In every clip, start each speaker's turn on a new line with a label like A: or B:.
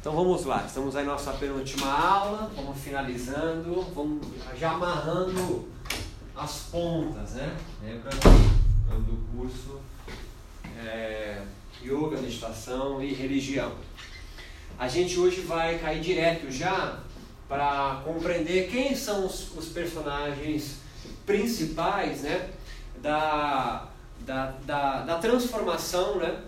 A: Então vamos lá, estamos aí na nossa penúltima aula, vamos finalizando, vamos já amarrando as pontas, né? Lembra do curso é, Yoga, Meditação e Religião. A gente hoje vai cair direto já para compreender quem são os, os, personagens principais né? da, da, da, da transformação, né?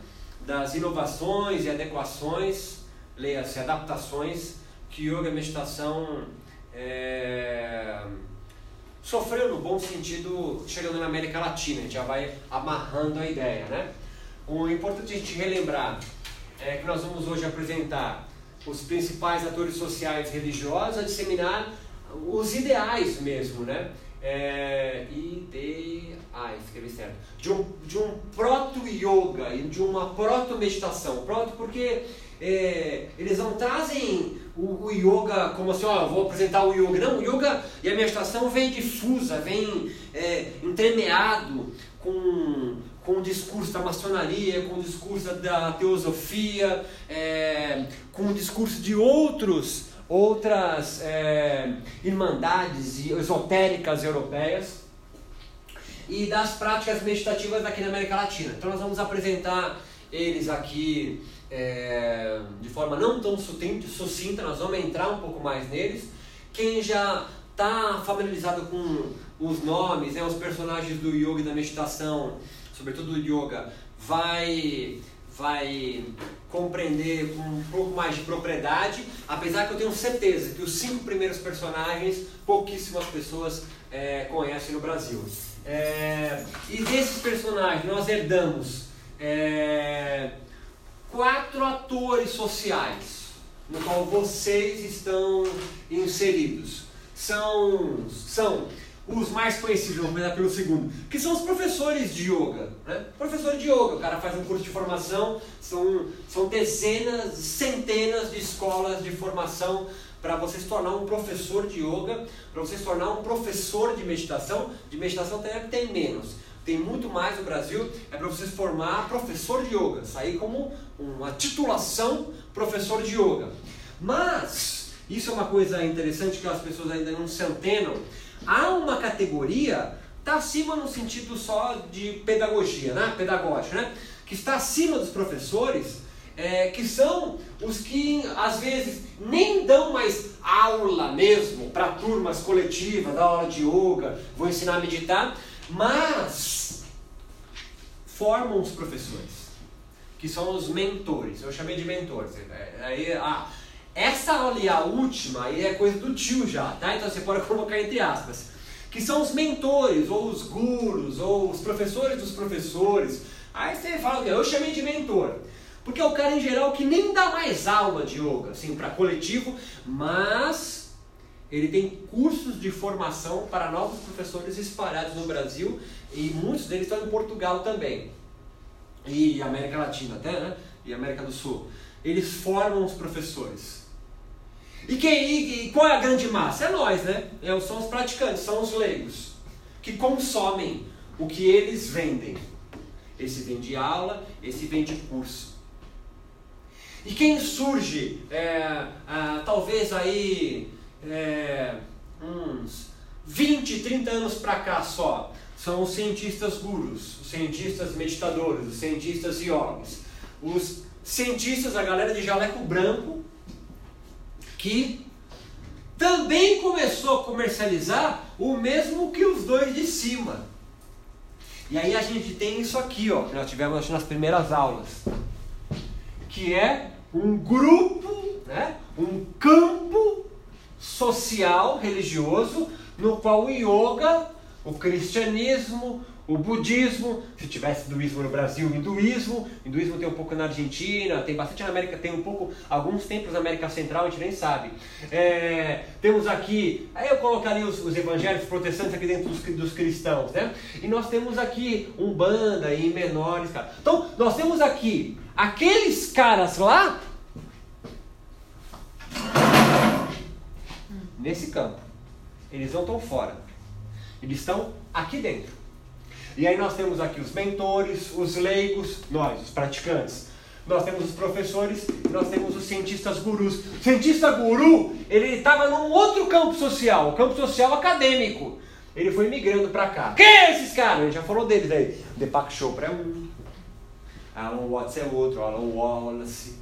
A: das inovações e adequações leia-se adaptações que yoga e meditação é, sofreu no bom sentido chegando na América Latina, a gente já vai amarrando a ideia, né? O importante a gente relembrar é que nós vamos hoje apresentar os principais atores sociais religiosos a disseminar os ideais mesmo, né? É, ideais, escrevi certo. De um, de um proto-yoga e de uma proto-meditação. Proto porque é, eles não trazem o, o, yoga como assim, ó, vou apresentar o yoga. Não, o yoga e a meditação vem difusa, vem é, entremeado com, com o discurso da maçonaria, com o discurso da teosofia, é, com o discurso de outros outras é, irmandades esotéricas europeias e das práticas meditativas aqui na América Latina. Então nós vamos apresentar eles aqui é, de forma não tão sucinta, nós vamos entrar um pouco mais neles. Quem já está familiarizado com os nomes, né, os personagens do yoga e da meditação, sobretudo do yoga, vai vai compreender com um pouco mais de propriedade, apesar que eu tenho certeza que os cinco primeiros personagens pouquíssimas pessoas é, conhecem no Brasil. É, e desses personagens nós herdamos é, quatro atores sociais no qual vocês estão inseridos. São, são os mais conhecidos, vamos começar pelo segundo, que são os professores de yoga. Né? Professor de yoga, o cara faz um curso de formação, são, são dezenas, centenas de escolas de formação para você se tornar um professor de yoga, para você se tornar um professor de meditação. De meditação até tem menos tem muito mais no Brasil, é para você formar professor de yoga, sair como uma titulação professor de yoga. Mas, isso é uma coisa interessante que as pessoas ainda não se antenam, há uma categoria, está acima no sentido só de pedagogia, né? pedagógica, né? que está acima dos professores, é, que são os que às vezes nem dão mais aula mesmo para turmas coletivas, da aula de yoga, vou ensinar a meditar, mas formam os professores, que são os mentores. Eu chamei de mentores. É, aí, ah, essa e a última aí é coisa do tio já, tá? Então você pode colocar entre aspas. Que são os mentores, ou os gurus, ou os professores dos professores. Aí você fala, eu chamei de mentor. Porque é o cara em geral que nem dá mais aula de yoga, assim, para coletivo, mas ele tem cursos de formação para novos professores espalhados no Brasil e muitos deles estão em Portugal também. E América Latina até, né? E América do Sul. Eles formam os professores. E, quem, e, e qual é a grande massa? É nós, né? É, são os praticantes, são os leigos. Que consomem o que eles vendem. Esse vende aula, esse vende curso. E quem surge, é, talvez aí é, uns 20, 30 anos para cá só, são os cientistas gurus, os cientistas meditadores, os cientistas yogis, os cientistas, a galera de jaleco branco, que também começou a comercializar o mesmo que os dois de cima. E aí a gente tem isso aqui, ó, que nós tivemos nas primeiras aulas, que é um grupo, né, um campo social, religioso, no qual o yoga, o cristianismo, o budismo, se tivesse hinduísmo no Brasil, hinduísmo, hinduísmo tem um pouco na Argentina, tem bastante na América, tem um pouco, alguns tempos na América Central, a gente nem sabe. É, temos aqui, aí eu colocaria os, os evangélicos protestantes aqui dentro dos, dos, cristãos, né? E nós temos aqui um banda em menores, cara. Então, nós temos aqui aqueles caras lá nesse campo. Eles não estão fora. Eles estão aqui dentro. E aí nós temos aqui os mentores, os leigos, nós, os praticantes. nós temos os professores nós temos os cientistas gurus. O cientista guru, ele estava num outro campo social, o campo social acadêmico. Ele foi migrando para cá. Quem é esses caras? A gente já falou deles aí. Deepak Chopra é um. Alan Watts é outro, Alan Wallace.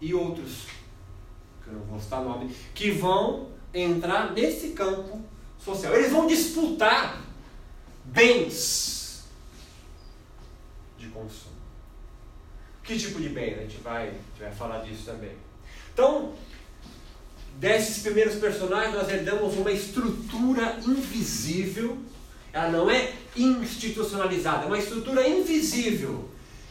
A: E outros, que eu não vou citar nome, que vão entrar nesse campo social. Eles vão disputar bens de consumo. Que tipo de bem? A gente vai, a gente vai falar disso também. Então, desses primeiros personagens, nós herdamos uma estrutura invisível. Ela não é institucionalizada, é uma estrutura invisível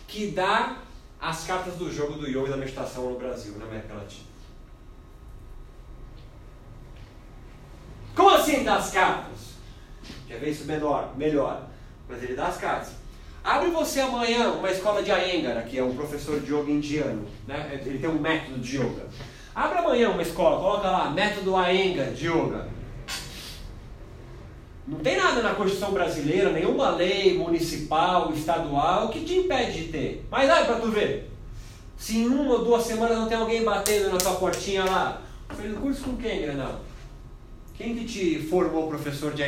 A: que dá as cartas do jogo do yoga e da meditação no Brasil, na América Latina. Como assim dá as cartas? Quer ver isso melhor? Melhor. Mas ele dá as cartas. Abre você amanhã uma escola de Iyengar, que é um professor de yoga indiano. Né? Ele tem um método de yoga. Abre amanhã uma escola, coloca lá, método Iyengar de yoga. Não tem nada na Constituição brasileira, nenhuma lei municipal, estadual, que te impede de ter. Mas olha para tu ver. Se em uma ou duas semanas não tem alguém batendo na tua portinha lá, fez o curso com quem, Granal? Quem que te formou professor de?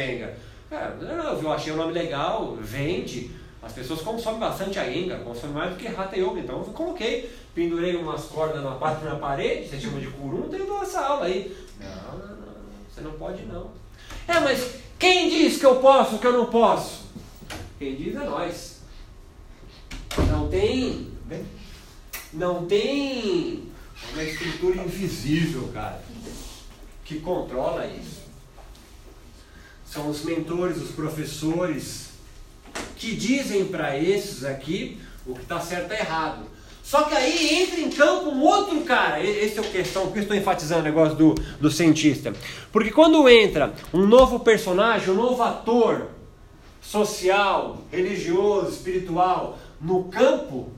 A: Cara, não, eu achei o nome legal, vende. As pessoas consomem bastante Iyengar, consomem mais do que Hatha Yoga. Então eu coloquei, pendurei umas cordas na, na parede, você chama de curum, tem essa aula aí. Não, não, não, você não pode não. É, mas quem diz que eu posso, que eu não posso? Quem diz é nós. Não tem. Não tem uma estrutura invisível, cara, que controla isso. São os mentores, os professores, que dizem para esses aqui o que está certo e errado. Só que aí entra em campo um outro cara. Esse é o questão, que eu estou enfatizando o negócio do, do cientista. Porque quando entra um novo personagem, um novo ator social, religioso, espiritual no campo,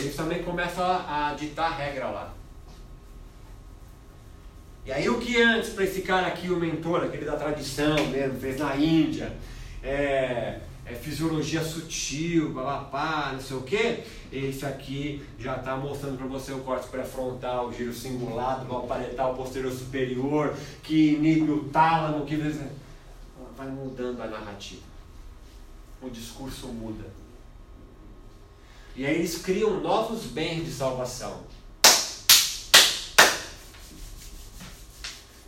A: eles também começam a, a ditar regra lá. E aí o que antes para esse cara aqui, o mentor, aquele da tradição mesmo, fez na Índia, é, é fisiologia sutil, babapá, não sei o que, esse aqui já está mostrando para você o corte pré-frontal, giro cingulado, o paletal posterior superior, que inibe o tálamo, que vai mudando a narrativa. O discurso muda. E aí eles criam novos bens de salvação.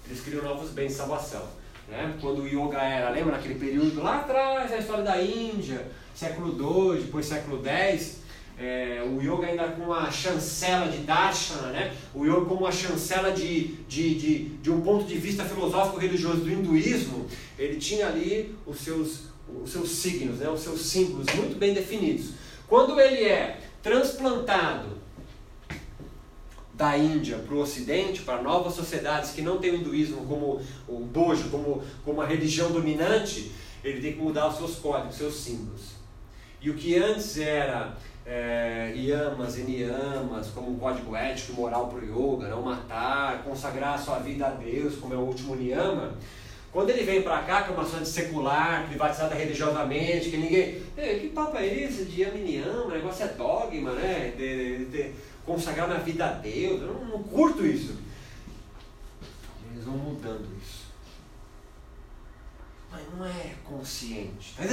A: Eles criam novos bens de salvação. Né? Quando o yoga era, lembra naquele período lá atrás, a história da Índia, século II, depois século X, é, o yoga ainda com uma chancela de darshana, né? o yoga como uma chancela de, de, de, de um ponto de vista filosófico religioso do hinduísmo, ele tinha ali os seus, os seus signos, né? os seus símbolos muito bem definidos. Quando ele é transplantado da Índia para o Ocidente, para novas sociedades que não têm o hinduísmo como o dojo, como, como a religião dominante, ele tem que mudar os seus códigos, os seus símbolos. E o que antes era é, yamas e niyamas, como um código ético e moral para o yoga, não matar, consagrar a sua vida a Deus, como é o último niyama, quando ele vem para cá, que é uma sociedade secular, privatizada religiosamente, que ninguém. que papo é esse de Aminiama? O negócio é dogma, né? De, de, de consagrar minha vida a Deus. Eu não, não curto isso. Eles vão mudando isso. Mas não é consciente. Tá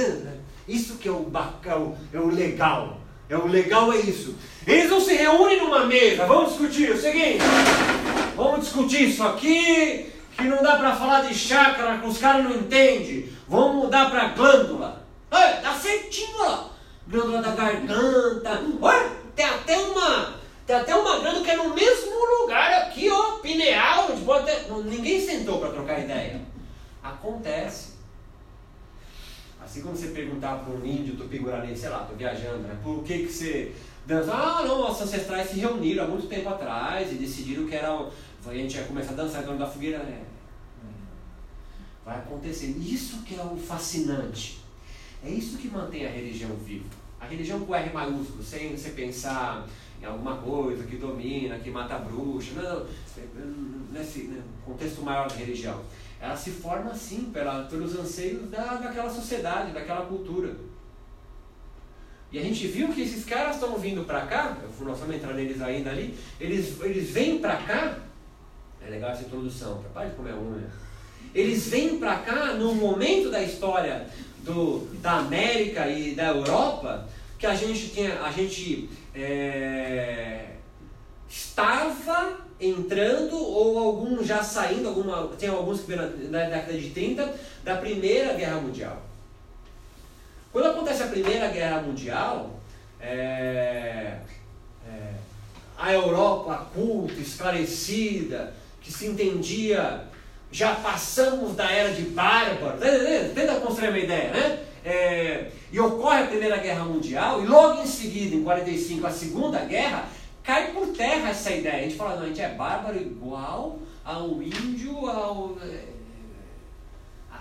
A: isso que é o, é o, é o legal. É o legal é isso. Eles não se reúnem numa mesa. Vamos discutir o seguinte. Vamos discutir isso aqui que não dá para falar de chácara, que os caras não entendem. Vamos mudar para glândula. Olha, dá certinho lá. Glândula da garganta. Olha, tem até uma. Tem até uma glândula que é no mesmo lugar aqui, ó, pineal. Pode ter... Ninguém sentou para trocar ideia. Acontece. Assim como você perguntar para um índio tupi-guarani, sei lá, tô viajando, né? Por que que você dança? Ah, não, nossos ancestrais se reuniram há muito tempo atrás e decidiram que era a gente ia começar a dançar em torno da fogueira. É, vai acontecer. Isso que é o fascinante. É isso que mantém a religião viva. A religião com R maiúsculo, sem você pensar em alguma coisa que domina, que mata bruxa. Não, nesse né, contexto maior da religião. Ela se forma assim pela, pelos anseios da, daquela sociedade, daquela cultura. E a gente viu que esses caras estão vindo para cá, nós vamos entrar neles ainda ali, eles, eles vêm para cá, é legal essa introdução, para de comer unha. Eles vêm para cá num momento da história do, da América e da Europa que a gente tinha, a gente é, estava entrando ou alguns já saindo, alguma, tem alguns que vieram na, década de 30 da Primeira Guerra Mundial. Quando acontece a Primeira Guerra Mundial, é, é, a Europa culta, esclarecida, que se entendia, já passamos da era de bárbaro, tenta construir uma ideia, né? É, e ocorre a Primeira Guerra Mundial, e logo em seguida, em 45, a Segunda Guerra, cai por terra essa ideia. A gente fala, não, a gente é bárbaro igual ao índio, ao. É,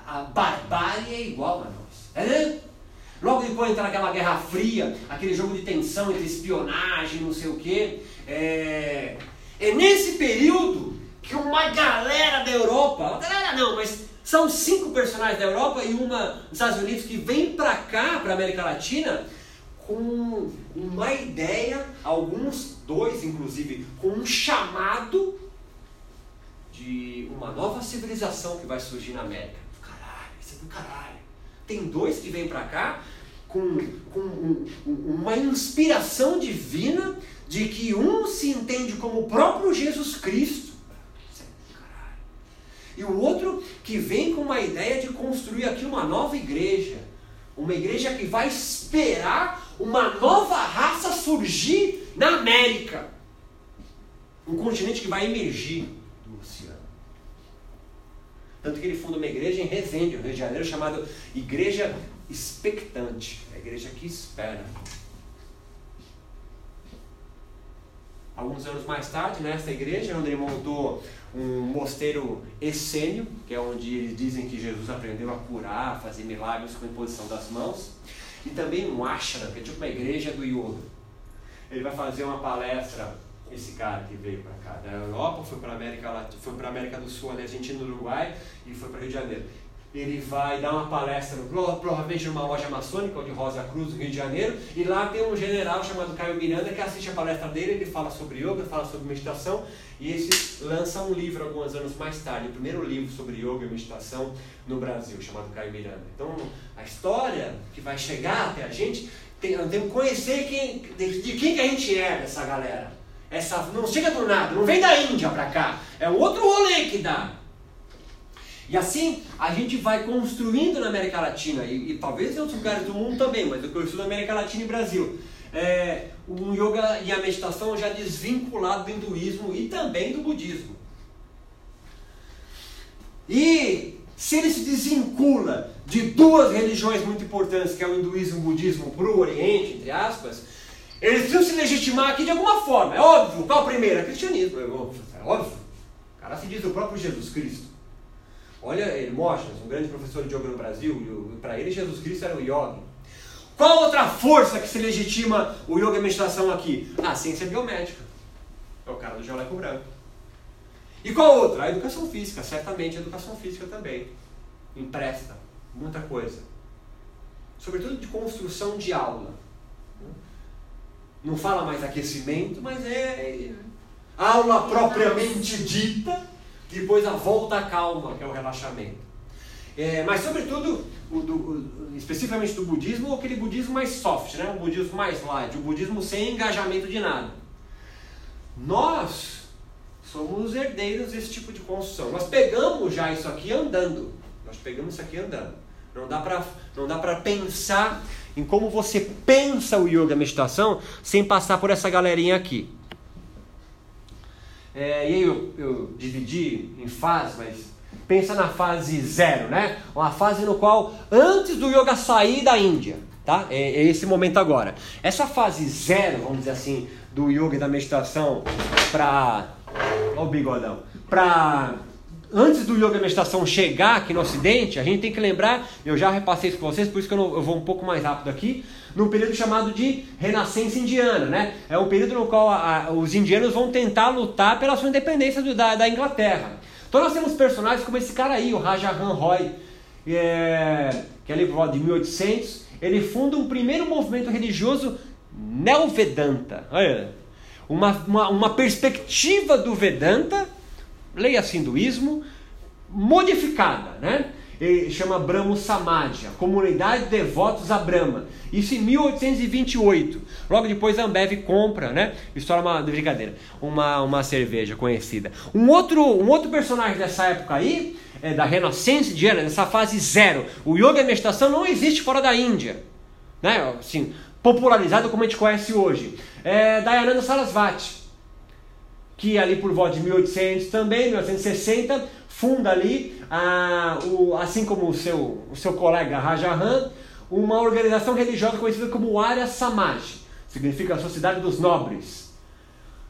A: a, barbárie é igual a nós. É, né? Logo depois entra aquela Guerra Fria, aquele jogo de tensão entre espionagem, não sei o quê. É, é nesse período que uma galera da Europa, galera não, mas são cinco personagens da Europa e uma dos Estados Unidos que vem para cá, para América Latina, com uma ideia, alguns dois inclusive, com um chamado de uma nova civilização que vai surgir na América. Caralho, isso é do caralho. Tem dois que vêm para cá com, com um, uma inspiração divina de que um se entende como o próprio Jesus Cristo. E o outro que vem com uma ideia de construir aqui uma nova igreja. Uma igreja que vai esperar uma nova raça surgir na América. Um continente que vai emergir do oceano. Tanto que ele funda uma igreja em Resende, no Rio de Janeiro, chamada Igreja expectante, a igreja que espera. Alguns anos mais tarde, nessa igreja, onde ele montou um mosteiro essênio, que é onde eles dizem que Jesus aprendeu a curar, fazer milagres com a imposição das mãos, e também um ashram, que é tipo uma igreja do yoga. Ele vai fazer uma palestra, esse cara que veio para cá da Europa, foi para América foi para América do Sul, ali, Argentina, Uruguai e foi para Rio de Janeiro ele vai dar uma palestra, provavelmente numa loja maçônica, de Rosa Cruz, no Rio de Janeiro, e lá tem um general chamado Caio Miranda que assiste a palestra dele, ele fala sobre yoga, fala sobre meditação, e esse lança um livro alguns anos mais tarde, o primeiro livro sobre yoga e meditação no Brasil, chamado Caio Miranda. Então, a história que vai chegar até a gente, tem, temos que conhecer quem, de, de quem que a gente é dessa galera. Essa, não chega do nada, não vem da Índia para cá, é outro rolê que dá. E assim a gente vai construindo na América Latina, e, e talvez em outros lugares do mundo também, mas eu conheço na América Latina e Brasil, é, o yoga e a meditação já desvinculado do hinduísmo e também do budismo. E se ele se desvincula de duas religiões muito importantes, que é o hinduísmo e o budismo, para o Oriente, entre aspas, eles precisam se legitimar aqui de alguma forma. É óbvio. Qual a primeira? É cristianismo. É óbvio. O cara se diz o próprio Jesus Cristo. Olha Hermógenes, um grande professor de yoga no Brasil, para ele Jesus Cristo era um yoga. Qual outra força que se legitima o yoga e a meditação aqui? Ah, a ciência biomédica. É o cara do jaleco branco. E qual outra? A educação física, certamente a educação física também. Empresta muita coisa. Sobretudo de construção de aula. Não fala mais aquecimento, mas é aula propriamente dita depois a volta à calma, que é o relaxamento. É, mas, sobretudo, o do, o, especificamente do budismo, aquele budismo mais soft, né? o budismo mais light, o budismo sem engajamento de nada. Nós somos herdeiros desse tipo de construção. Nós pegamos já isso aqui andando. Nós pegamos isso aqui andando. Não dá para não dá para pensar em como você pensa o yoga, a meditação, sem passar por essa galerinha aqui. É, e aí eu, eu dividi em fases, mas pensa na fase zero, né? Uma fase no qual, antes do yoga sair da Índia, tá? É, é esse momento agora. Essa fase zero, vamos dizer assim, do yoga e da meditação para. Olha o bigodão. Para antes do yoga e meditação chegar aqui no Ocidente, a gente tem que lembrar, eu já repassei isso com vocês, por isso que eu, não, eu vou um pouco mais rápido aqui, num período chamado de Renascença Indiana, né? É um período no qual a, a, os indianos vão tentar lutar pela sua independência do, da, da, Inglaterra. Então nós temos personagens como esse cara aí, o Raja Han Roy, é, que é ali por volta de 1800, ele funda um primeiro movimento religioso Neovedanta. Uma, uma, uma perspectiva do Vedanta, leia assim, hinduísmo, modificada, né? Ele chama Brahmo Samadhya, Comunidade de Devotos a Brahma. Isso em 1828. Logo depois a Ambev compra, né? História uma brincadeira, uma, uma cerveja conhecida. Um outro, um outro personagem dessa época aí, é, da Renascença indiana, nessa fase zero. O yoga e a meditação não existe fora da Índia, né? Assim, popularizado como a gente conhece hoje. É Dayananda Sarasvati, que ali por volta de 1800 também, 1960, funda ali, a, o, assim como o seu, o seu colega Rajahan, uma organização religiosa conhecida como Arya Samaj, significa a Sociedade dos Nobres.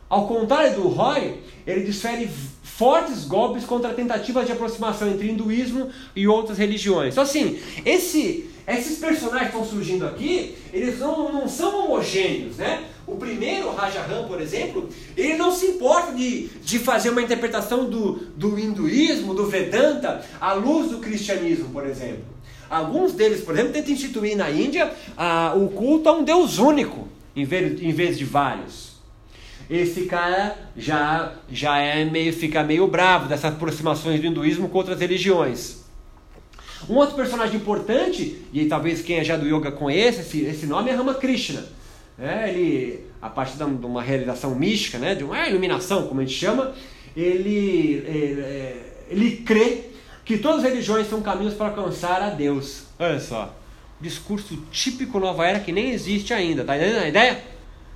A: Ao contrário do Roy, ele desfere fortes golpes contra tentativas de aproximação entre hinduísmo e outras religiões. Então, assim, esse, esses personagens que estão surgindo aqui, eles não, não são homogêneos, né? O primeiro, Rajaram, por exemplo, ele não se importa de, de fazer uma interpretação do, do hinduísmo, do Vedanta, à luz do cristianismo, por exemplo. Alguns deles, por exemplo, tentam instituir na Índia ah, o culto a um Deus único, em vez, em vez de vários. Esse cara já, já é meio, fica meio bravo dessas aproximações do hinduísmo com outras religiões. Um outro personagem importante, e talvez quem é já do yoga conheça esse, esse nome, é Ramakrishna. É, ele, a partir de uma realização mística, né, de uma iluminação, como a gente chama, ele, ele, é, ele crê que todas as religiões são caminhos para alcançar a Deus. Olha só, discurso típico nova era que nem existe ainda, tá entendendo a ideia?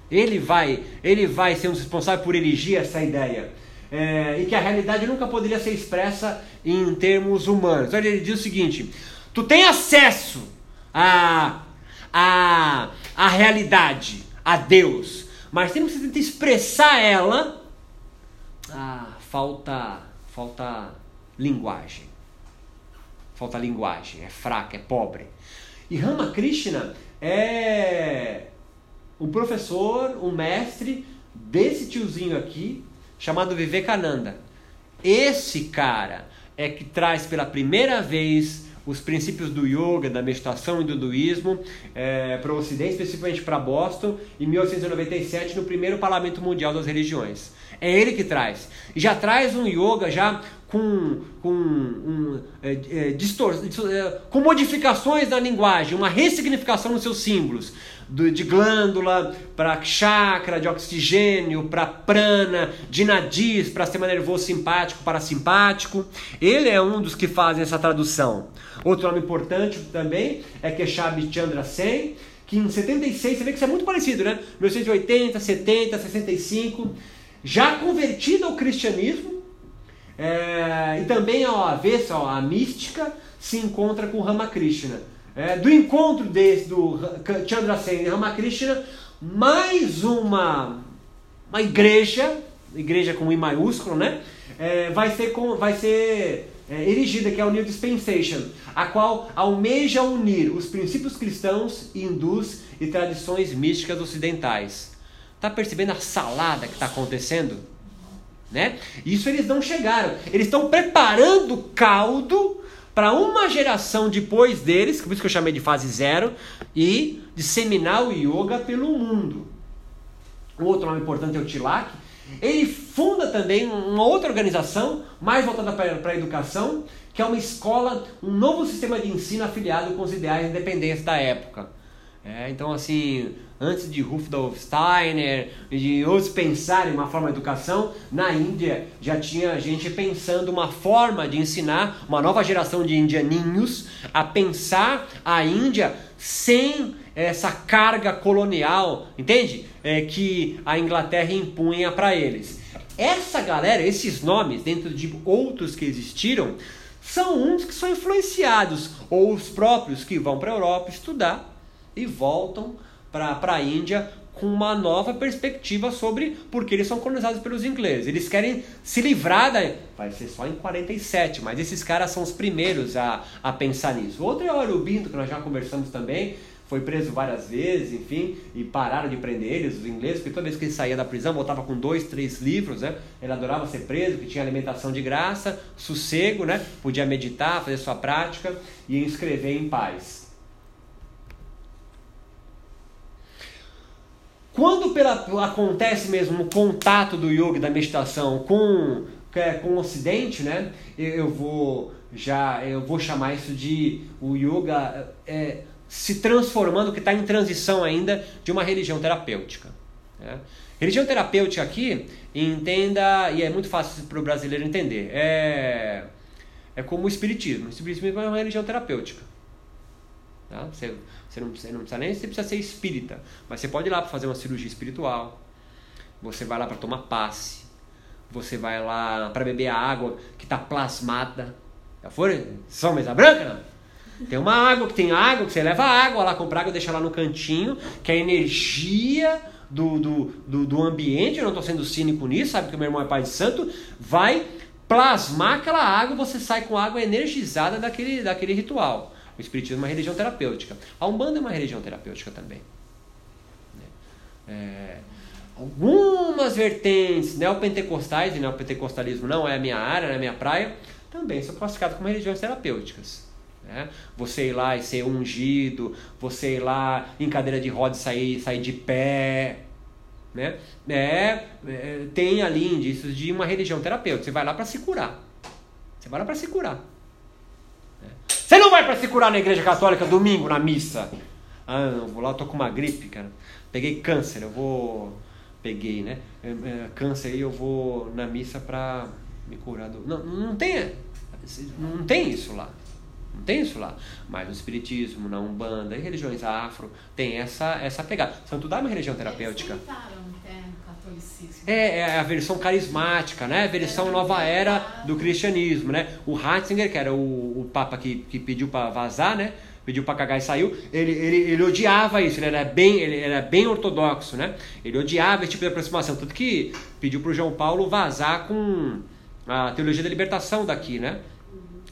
A: Ele vai, ele vai ser um responsável por erigir essa ideia. É, e que a realidade nunca poderia ser expressa em termos humanos. Ele diz o seguinte: tu tem acesso a, a, a realidade, a Deus, mas sempre que você tenta expressar ela, ah, falta, falta linguagem. Falta linguagem, é fraca, é pobre. E Ramakrishna é o professor, o mestre desse tiozinho aqui, chamado Vivekananda. Esse cara é que traz pela primeira vez os princípios do yoga, da meditação e do hinduísmo é, para o Ocidente, especificamente para Boston, em 1897, no primeiro Parlamento Mundial das Religiões. É ele que traz. E já traz um yoga já com, com, um, é, é, distor, é, com modificações na linguagem, uma ressignificação nos seus símbolos do, de glândula, para chakra, de oxigênio, para prana, de nadis, para sistema nervoso simpático, parasimpático. Ele é um dos que fazem essa tradução. Outro nome importante também é Keshav Chandra Sen, que em 76, você vê que isso é muito parecido, né? 1980, 70, 65, já convertido ao cristianismo, é, e também ao avesso, a mística, se encontra com Ramakrishna é, do encontro desse, do Chandrasen e Ramakrishna, mais uma, uma igreja, igreja com I maiúsculo, né? É, vai ser, com, vai ser é, erigida, que é o New Dispensation, a qual almeja unir os princípios cristãos, hindus e tradições místicas ocidentais. Tá percebendo a salada que está acontecendo? Né? Isso eles não chegaram. Eles estão preparando caldo para uma geração depois deles, por isso que eu chamei de fase zero, e disseminar o yoga pelo mundo. Outro nome importante é o Tilak. Ele funda também uma outra organização, mais voltada para a educação, que é uma escola, um novo sistema de ensino afiliado com os ideais de independência da época. É, então, assim, antes de Rudolf Steiner, de outros pensarem uma forma de educação, na Índia já tinha gente pensando uma forma de ensinar uma nova geração de indianinhos a pensar a Índia sem essa carga colonial, entende? É, que a Inglaterra impunha para eles. Essa galera, esses nomes, dentro de outros que existiram, são uns que são influenciados, ou os próprios que vão para a Europa estudar e voltam para a Índia com uma nova perspectiva sobre porque eles são colonizados pelos ingleses. Eles querem se livrar da. Vai ser só em 47, mas esses caras são os primeiros a, a pensar nisso. Outro é o Aurobindo, que nós já conversamos também. Foi preso várias vezes, enfim, e pararam de prender eles, os ingleses, porque toda vez que ele saía da prisão, voltava com dois, três livros, né? Ele adorava ser preso, que tinha alimentação de graça, sossego, né? Podia meditar, fazer sua prática e escrever em paz. Quando pela, acontece mesmo o contato do yoga, da meditação com, é, com o ocidente, né? Eu, eu vou já eu vou chamar isso de o yoga é, se transformando, que está em transição ainda de uma religião terapêutica. Né? Religião terapêutica aqui, entenda, e é muito fácil para o brasileiro entender, é, é como o Espiritismo. O Espiritismo é uma religião terapêutica. Tá? Você, você, não, você não precisa nem você precisa ser espírita, mas você pode ir lá para fazer uma cirurgia espiritual, você vai lá para tomar passe, você vai lá para beber a água que está plasmada. Já foram? São mesa branca? Não? Tem uma água, que tem água, que você leva água lá, compra água, deixa lá no cantinho, que a energia do, do, do, do ambiente, eu não estou sendo cínico nisso, sabe que o meu irmão é pai de santo, vai plasmar aquela água, você sai com água energizada daquele, daquele ritual. O Espiritismo é uma religião terapêutica. A Umbanda é uma religião terapêutica também. Né? É, algumas vertentes neopentecostais, e neopentecostalismo não é a minha área, não é a minha praia, também são classificadas como religiões terapêuticas. Né? Você ir lá e ser ungido, você ir lá em cadeira de rodas sair, sair de pé. Né? É, é, tem ali indícios de uma religião terapêutica. Você vai lá para se curar. Você vai lá para se curar. Você não vai para se curar na igreja católica domingo, na missa. Ah, não, vou lá, eu tô com uma gripe, cara. Peguei câncer, eu vou. Peguei, né? É, é, câncer aí, eu vou na missa pra me curar do. Não, não tem. Não tem isso lá. Não tem isso lá. Mas no Espiritismo, na Umbanda e religiões afro, tem essa, essa pegada. Santo Daime é uma religião terapêutica. Eles é, é a versão carismática, né? A versão nova era do cristianismo, né? O Ratzinger, que era o, o papa que, que pediu para vazar, né? Pediu para cagar e saiu. Ele, ele, ele odiava isso, ele era, bem, ele era bem ortodoxo, né? Ele odiava esse tipo de aproximação. Tanto que pediu para o João Paulo vazar com a teologia da libertação daqui, né?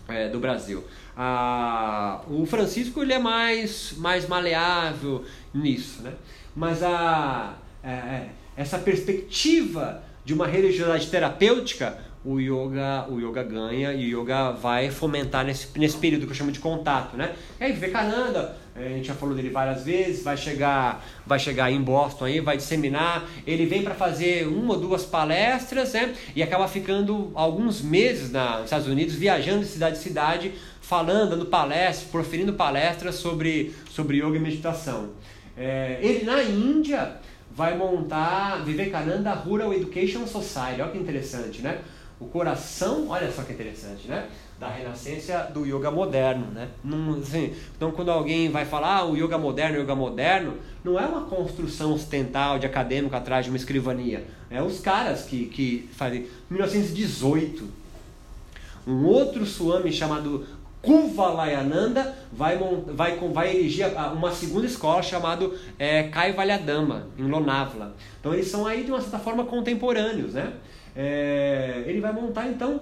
A: É, do Brasil. Ah, o Francisco ele é mais, mais maleável nisso, né? Mas a. É, é essa perspectiva de uma religiosidade terapêutica, o yoga, o yoga ganha e o yoga vai fomentar nesse, nesse período que eu chamo de contato, né? E aí Vivekananda, a gente já falou dele várias vezes, vai chegar, vai chegar em Boston aí, vai disseminar, ele vem para fazer uma ou duas palestras, né? E acaba ficando alguns meses na, nos Estados Unidos, viajando de cidade em cidade, falando, dando palestras, proferindo palestras sobre, sobre yoga e meditação. É, ele na Índia vai montar Vivekananda Rural Education Society. Olha que interessante, né? O coração, olha só que interessante, né? Da renascença do yoga moderno, né? Num, assim, então, quando alguém vai falar ah, o yoga moderno, o yoga moderno, não é uma construção ocidental de acadêmico atrás de uma escrivania. É os caras que, que fazem. 1918, um outro Swami chamado Kuvalayananda vai, vai, vai erigir uma segunda escola chamada é, Kaivalyadama, em Lonavla. Então eles são aí de uma certa forma contemporâneos. Né? É, ele vai montar então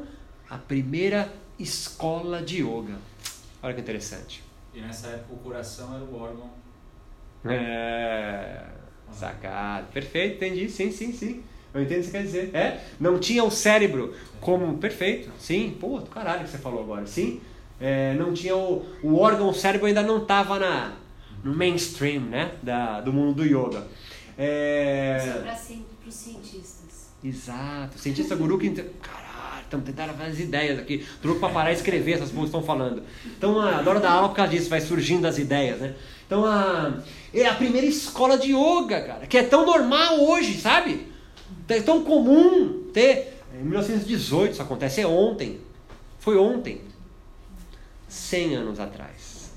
A: a primeira escola de yoga. Olha que interessante.
B: E nessa época o coração era o órgão.
A: É. Sacado. Perfeito, entendi. Sim, sim, sim. Eu entendo o que você quer dizer. É? Não tinha o cérebro como. Perfeito. Sim. Pô, do caralho que você falou agora. Sim é, não tinha o, o órgão o cérebro ainda não estava na no mainstream né da, do mundo do yoga.
C: É... para os cientistas.
A: Exato cientista guru que caralho estamos tentando várias ideias aqui truque para parar e escrever essas coisas estão falando. Então adoro dar aula por causa disso vai surgindo as ideias né. Então a é a primeira escola de yoga cara que é tão normal hoje sabe? É tão comum ter em 1918 isso acontece é ontem foi ontem 100 anos atrás.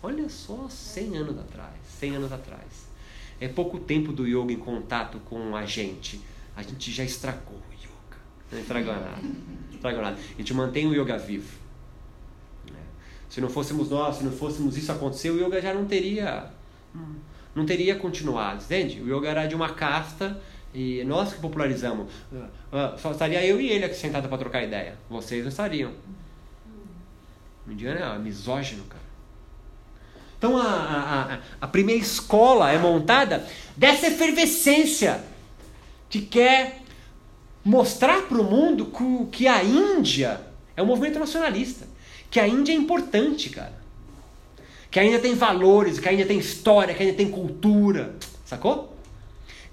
A: Olha só, 100 anos atrás. 100 anos atrás. É pouco tempo do yoga em contato com a gente. A gente já estragou o yoga. Não estragou nada. Estragou nada. A gente mantém o yoga vivo. É. Se não fôssemos nós, se não fôssemos isso acontecer, o yoga já não teria. Não teria continuado, entende? O yoga era de uma casta e nós que popularizamos. Ah, só estaria eu e ele aqui sentado para trocar ideia. Vocês não estariam. O indiano é misógino, cara. Então a, a, a primeira escola é montada dessa efervescência que quer mostrar para o mundo que, a Índia é um movimento nacionalista. Que a Índia é importante, cara. Que a Índia tem valores, que a Índia tem história, que a Índia tem cultura. Sacou?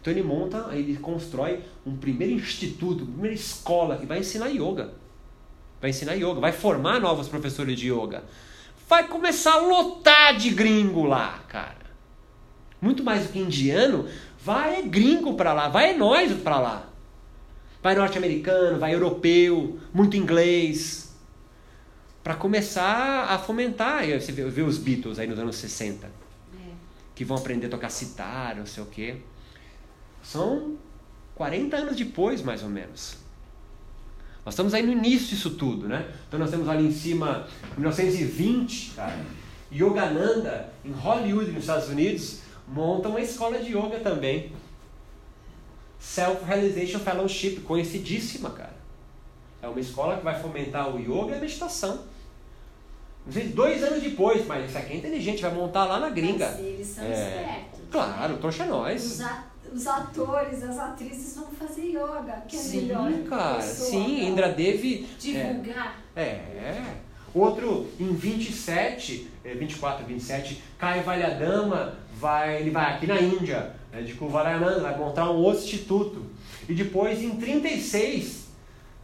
A: Então ele monta, ele constrói um primeiro instituto, uma primeira escola que vai ensinar yoga. Vai ensinar yoga, vai formar novos professores de yoga. Vai começar a lotar de gringo lá, cara. Muito mais do que indiano, vai gringo para lá, vai nós para lá. Vai norte-americano, vai europeu, muito inglês. Para começar a fomentar. Você vê, vê os Beatles aí nos anos 60. É. Que vão aprender a tocar citar, não sei o quê. São 40 anos depois, mais ou menos. Nós estamos aí no início disso tudo, né? Então nós temos ali em cima, 1920, cara, Yogananda, em Hollywood, nos Estados Unidos, monta uma escola de yoga também. Self-Realization Fellowship, conhecidíssima, cara. É uma escola que vai fomentar o yoga e a meditação. Dois anos depois, mas isso aqui é inteligente, vai montar lá na gringa.
C: Mas eles são é, espertos.
A: Claro, né? trouxa é nós.
C: Os os atores, as atrizes vão fazer yoga, que é
A: sim,
C: melhor.
A: Cara, sim, Indra Devi.
C: Divulgar.
A: É, é. Outro, em 27, 24, 27, Kai Valyadama vai, ele vai aqui na Índia, né, de Kuvarayananda, vai montar um outro instituto. E depois, em 36,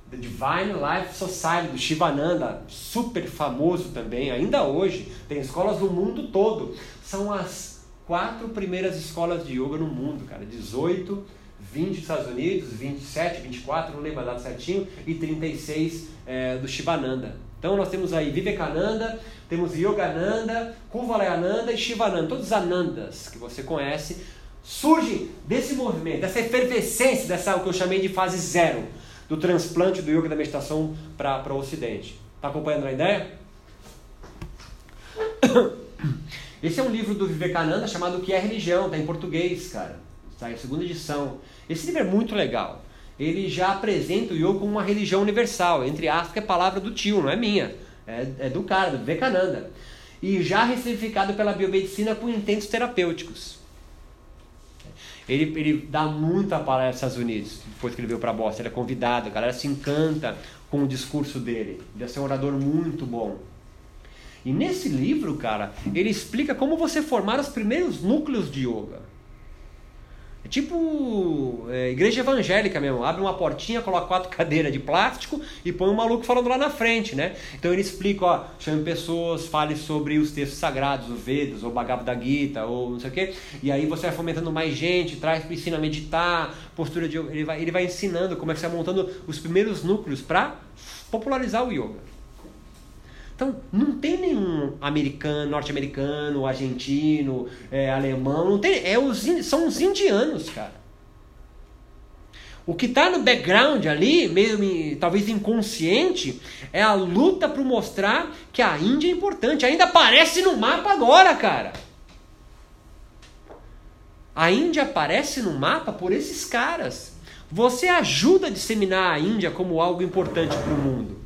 A: The Divine Life Society do Shivananda, super famoso também, ainda hoje, tem escolas no mundo todo. São as quatro primeiras escolas de yoga no mundo, cara. 18, 20 dos Estados Unidos, 27, 24, não lembro a data certinho, e 36 é, do Shivananda. Então nós temos aí Vivekananda, temos Yogananda, Kuvalayananda e Shivananda, todos os Anandas que você conhece, surgem desse movimento, dessa efervescência, dessa o que eu chamei de fase zero, do transplante do yoga da meditação para o ocidente. Está acompanhando a ideia? Esse é um livro do Vivekananda chamado O que é Religião, está em português, cara. Está em segunda edição. Esse livro é muito legal. Ele já apresenta o yoga como uma religião universal, entre aspas, que é palavra do tio, não é minha. É, é do cara, do Vivekananda. E já ressignificado pela biomedicina com intentos terapêuticos. Ele, ele dá muita palestra nos Estados Unidos, depois que ele veio para Boston. Ele é convidado, a galera se encanta com o discurso dele. Ele é um orador muito bom. E nesse livro, cara, ele explica como você formar os primeiros núcleos de yoga. É tipo é, igreja evangélica mesmo. Abre uma portinha, coloca quatro cadeiras de plástico e põe um maluco falando lá na frente, né? Então ele explica, ó, chame pessoas, fale sobre os textos sagrados, os Vedas, ou Bhagavad Gita, ou não sei o quê. E aí você vai fomentando mais gente, traz, ensina a meditar, postura de yoga. Ele vai, ele vai ensinando como é que você vai montando os primeiros núcleos para popularizar o yoga. Então, não tem nenhum americano, norte-americano, argentino, é, alemão, não tem, é os, são os indianos, cara. O que está no background ali, meio talvez inconsciente, é a luta para mostrar que a Índia é importante. Ainda aparece no mapa agora, cara. A Índia aparece no mapa por esses caras. Você ajuda a disseminar a Índia como algo importante para o mundo.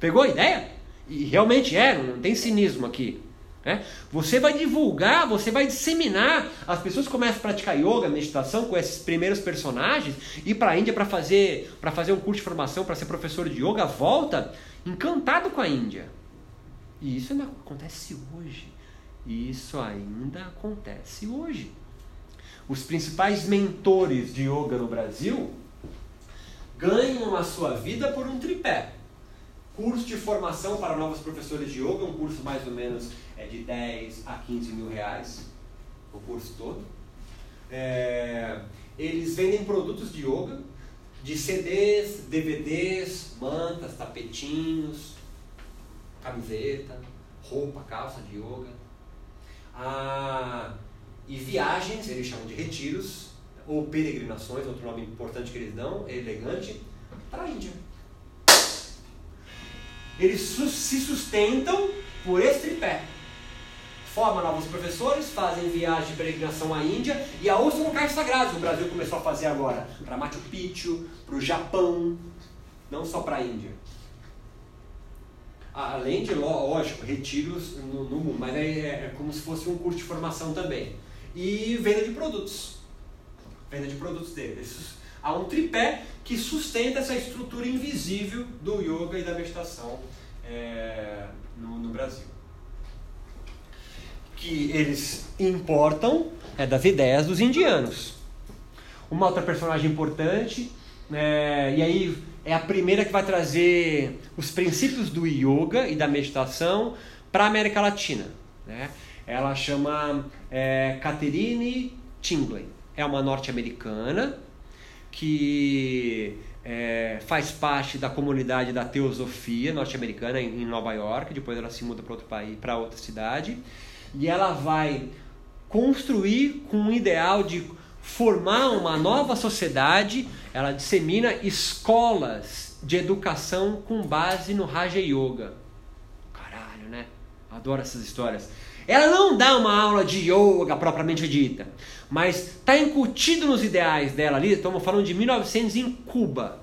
A: Pegou a ideia? E realmente é, não tem cinismo aqui. Né? Você vai divulgar, você vai disseminar. As pessoas começam a praticar yoga, meditação com esses primeiros personagens, ir para a Índia para fazer, fazer um curso de formação, para ser professor de yoga, volta encantado com a Índia. E isso ainda acontece hoje. Isso ainda acontece hoje. Os principais mentores de yoga no Brasil ganham a sua vida por um tripé Curso de formação para novos professores de yoga, um curso mais ou menos é, de 10 a 15 mil reais, o curso todo. É, eles vendem produtos de yoga, de CDs, DVDs, mantas, tapetinhos, camiseta, roupa, calça de yoga. Ah, e viagens, eles chamam de retiros, ou peregrinações, outro nome importante que eles dão, elegante, para a Índia eles se sustentam por esse tripé. Formam novos professores, fazem viagem de peregrinação à Índia e a outros locais sagrados. O Brasil começou a fazer agora para Machu Picchu, para o Japão, não só para a Índia. Além de, lógico, retiros no, no mundo, mas é, é, é como se fosse um curso de formação também. E venda de produtos. Venda de produtos deles. Há um tripé que sustenta essa estrutura invisível do yoga e da meditação é, no, no Brasil. Que eles importam é das ideias dos indianos. uma outra personagem importante, é, e aí é a primeira que vai trazer os princípios do yoga e da meditação para a América Latina. Né? Ela chama é, Catherine Tingley. É uma norte-americana que é, faz parte da comunidade da teosofia norte-americana em, em Nova York. Depois ela se muda para outro país, para outra cidade, e ela vai construir com um ideal de formar uma nova sociedade. Ela dissemina escolas de educação com base no Raja Yoga. Caralho, né? Adoro essas histórias. Ela não dá uma aula de yoga propriamente dita, mas está incutido nos ideais dela ali. Estamos falando de 1900 em Cuba.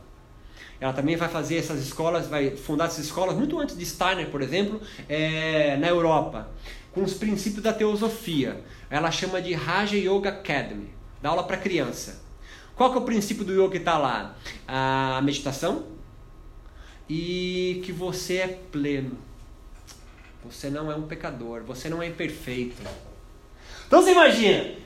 A: Ela também vai fazer essas escolas, vai fundar essas escolas muito antes de Steiner, por exemplo, é, na Europa, com os princípios da teosofia. Ela chama de Raja Yoga Academy, dá aula para criança. Qual que é o princípio do yoga que está lá? A meditação e que você é pleno. Você não é um pecador, você não é imperfeito. Então você imagina,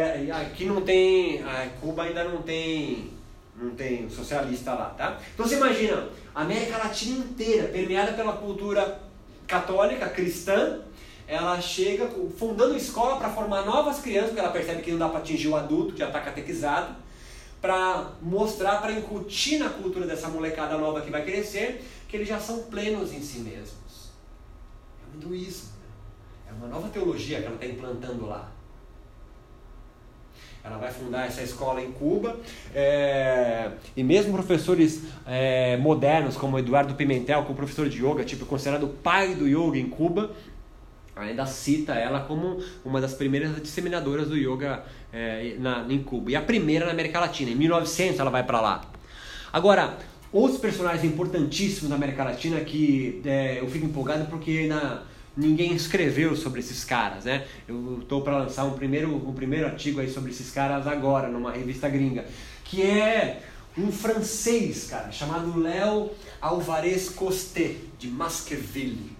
A: é, aqui não tem, Cuba ainda não tem, não tem socialista lá, tá? Então você imagina, a América Latina inteira, permeada pela cultura católica, cristã, ela chega fundando escola para formar novas crianças, porque ela percebe que não dá para atingir o adulto, que já está catequizado, para mostrar, para incutir na cultura dessa molecada nova que vai crescer, que eles já são plenos em si mesmos hinduísmo. Né? É uma nova teologia que ela está implantando lá. Ela vai fundar essa escola em Cuba. É, e mesmo professores é, modernos, como Eduardo Pimentel, que é professor de yoga, tipo, considerado o pai do yoga em Cuba, ainda cita ela como uma das primeiras disseminadoras do yoga é, na, em Cuba. E a primeira na América Latina. Em 1900 ela vai para lá. Agora, Outros personagens importantíssimos na América Latina que é, eu fico empolgado porque na, ninguém escreveu sobre esses caras, né? Eu estou para lançar um primeiro, um primeiro artigo aí sobre esses caras agora, numa revista gringa, que é um francês, cara, chamado Léo Alvarez Costé, de Masqueville.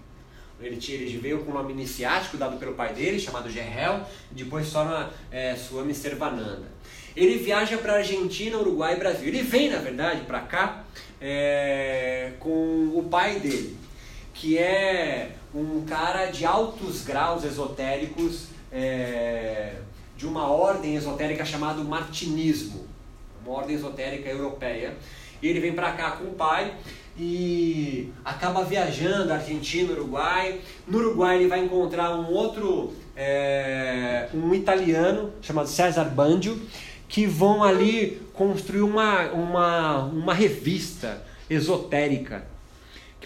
A: Ele, ele veio com um nome iniciático dado pelo pai dele, chamado Gerrel, e depois só na é, Swami Servananda. Ele viaja para Argentina, Uruguai e Brasil. Ele vem, na verdade, para cá é, com o pai dele, que é um cara de altos graus esotéricos é, de uma ordem esotérica chamada Martinismo, uma ordem esotérica europeia. E ele vem para cá com o pai e acaba viajando Argentina, Uruguai. No Uruguai ele vai encontrar um outro, é, um italiano chamado César Bandio, que vão ali construir uma, uma, uma revista esotérica.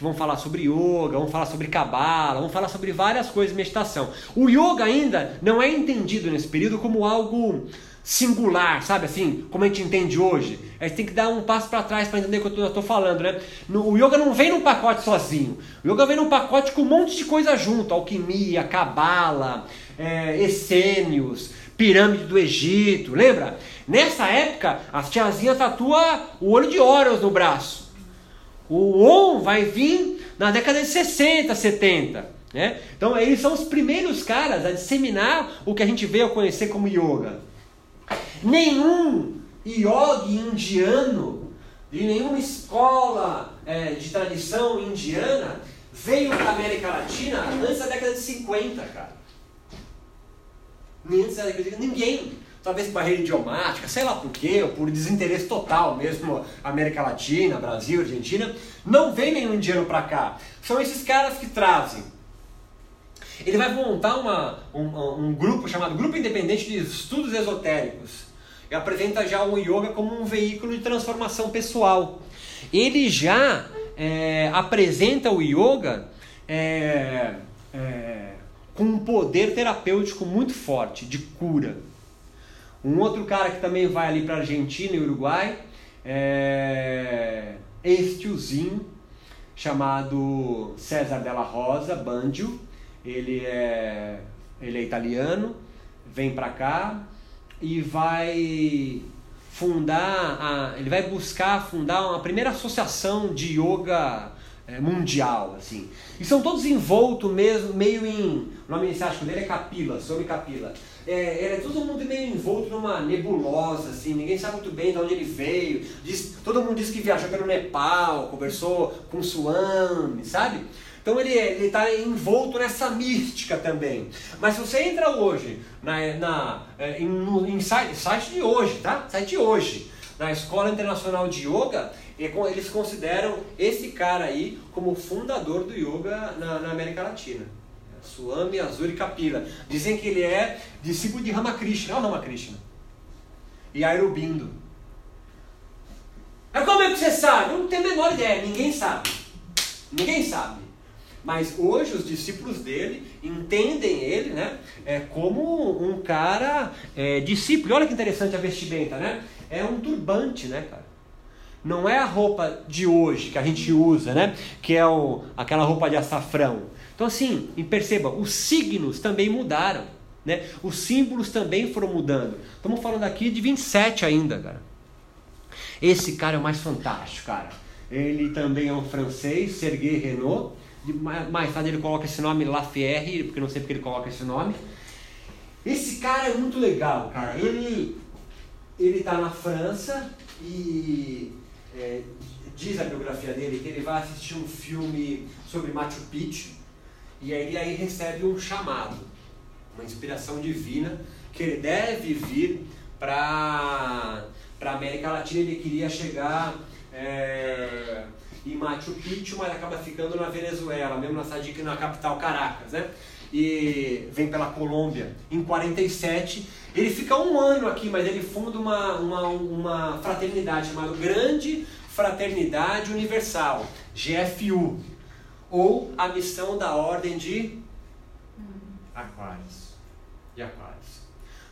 A: Que vão falar sobre yoga, vão falar sobre cabala, vão falar sobre várias coisas de meditação. O yoga ainda não é entendido nesse período como algo singular, sabe assim, como a gente entende hoje. A gente tem que dar um passo para trás para entender o que eu estou falando, né? O yoga não vem num pacote sozinho. O yoga vem num pacote com um monte de coisa junto: alquimia, cabala, é, essênios, pirâmide do Egito, lembra? Nessa época, as tiazinhas tatuam o olho de Horus no braço. O On vai vir na década de 60, 70. Né? Então, eles são os primeiros caras a disseminar o que a gente veio a conhecer como yoga. Nenhum yogi indiano, de nenhuma escola é, de tradição indiana, veio para a América Latina antes da década de 50, cara. Nem antes da década de 50. Ninguém talvez barreira idiomática, sei lá por quê, ou por desinteresse total mesmo, América Latina, Brasil, Argentina, não vem nenhum indiano para cá. São esses caras que trazem. Ele vai montar uma, um, um grupo chamado Grupo Independente de Estudos Esotéricos e apresenta já o yoga como um veículo de transformação pessoal. Ele já é, apresenta o yoga é, é, com um poder terapêutico muito forte, de cura. Um outro cara que também vai ali para Argentina e Uruguai é este tiozinho chamado César Della Rosa Bandio. Ele é, ele é italiano, vem para cá e vai fundar, a, ele vai buscar fundar uma primeira associação de yoga é, mundial, assim. E são todos envoltos mesmo, meio em, o nome iniciático dele é Capila, Swami Capila é, é todo mundo meio envolto numa nebulosa, assim, ninguém sabe muito bem de onde ele veio. Diz, todo mundo diz que viajou pelo Nepal, conversou com Swami, sabe? Então ele está envolto nessa mística também. Mas se você entra hoje na, na, é, em, no, em site, site de hoje, tá? Site de hoje, na Escola Internacional de Yoga, eles consideram esse cara aí como fundador do yoga na, na América Latina. Swami Azuri Kapila. Dizem que ele é discípulo de Ramakrishna, não Ramakrishna. E Aurobindo. Mas como é que você sabe? Eu não tenho a menor ideia, ninguém sabe. Ninguém sabe. Mas hoje os discípulos dele entendem ele né, é, como um cara é, discípulo. Olha que interessante a vestimenta, né? É um turbante, né, cara? Não é a roupa de hoje que a gente usa, né? Que é o, aquela roupa de açafrão. Então, assim, perceba, os signos também mudaram. Né? Os símbolos também foram mudando. Estamos falando aqui de 27 ainda, cara. Esse cara é o mais fantástico, cara. Ele também é um francês, Sergei Renault. Mais tarde ele coloca esse nome Lafayette, porque não sei porque ele coloca esse nome. Esse cara é muito legal, cara. Ele ele está na França e é, diz a biografia dele que ele vai assistir um filme sobre Machu Picchu e aí aí recebe um chamado, uma inspiração divina, que ele deve vir para a América Latina. Ele queria chegar é, em Machu Picchu, mas acaba ficando na Venezuela, mesmo na cidade na capital Caracas, né? E vem pela Colômbia. Em 47, ele fica um ano aqui, mas ele funda uma, uma, uma fraternidade chamada Grande Fraternidade Universal, GFU ou a missão da ordem de Aquários. De Aquários.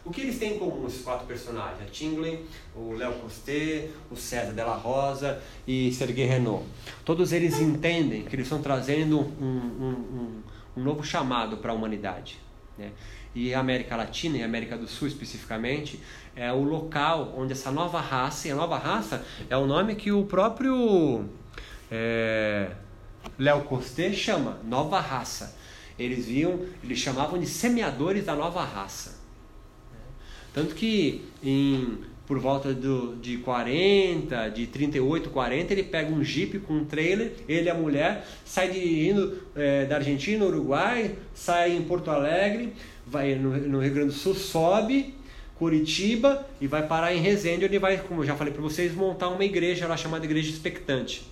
A: O que eles têm em comum, esses quatro personagens? A Tingley, o Léo Costé, o César Della Rosa e Sergei Renault. Todos eles entendem que eles estão trazendo um, um, um, um novo chamado para a humanidade. Né? E a América Latina e a América do Sul especificamente é o local onde essa nova raça, e a nova raça é o nome que o próprio é, Léo Costé chama nova raça. Eles viam, eles chamavam de semeadores da nova raça. Tanto que em por volta do, de 40, de 38, 40, ele pega um jeep com um trailer, ele e a mulher, sai dirigindo é, da Argentina, Uruguai, sai em Porto Alegre, vai no, no Rio Grande do Sul, sobe Curitiba e vai parar em Resende, onde vai, como eu já falei para vocês, montar uma igreja lá chamada Igreja Expectante.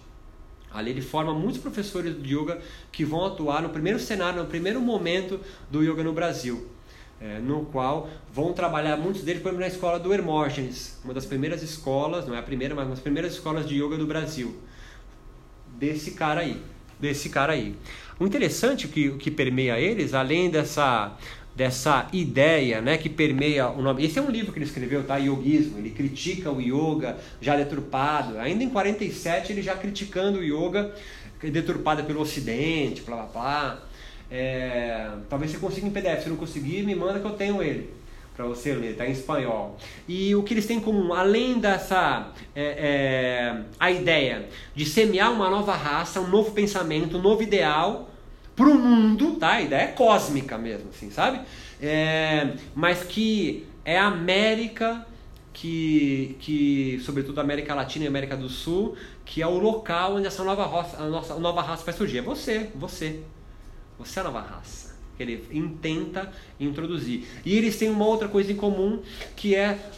A: Ali ele forma muitos professores de yoga que vão atuar no primeiro cenário, no primeiro momento do yoga no Brasil. É, no qual vão trabalhar muitos deles, por exemplo, na escola do Hermógenes, uma das primeiras escolas, não é a primeira, mas uma das primeiras escolas de yoga do Brasil. Desse cara aí, desse cara aí. O interessante que, que permeia eles, além dessa dessa ideia né, que permeia o nome. Esse é um livro que ele escreveu, tá? Yogismo. Ele critica o yoga já deturpado. Ainda em 47 ele já criticando o yoga deturpado pelo Ocidente, blá blá blá. É, talvez você consiga em PDF. Se não conseguir, me manda que eu tenho ele para você ler, tá em espanhol. E o que eles têm em comum, além dessa é, é, a ideia de semear uma nova raça, um novo pensamento, um novo ideal para o mundo, tá? A ideia é cósmica mesmo, assim, sabe? É, mas que é a América que, que, sobretudo a América Latina e a América do Sul, que é o local onde essa nova raça, a nossa nova raça vai surgir. É você, você. Você é nova raça. Ele intenta introduzir. E eles têm uma outra coisa em comum, que é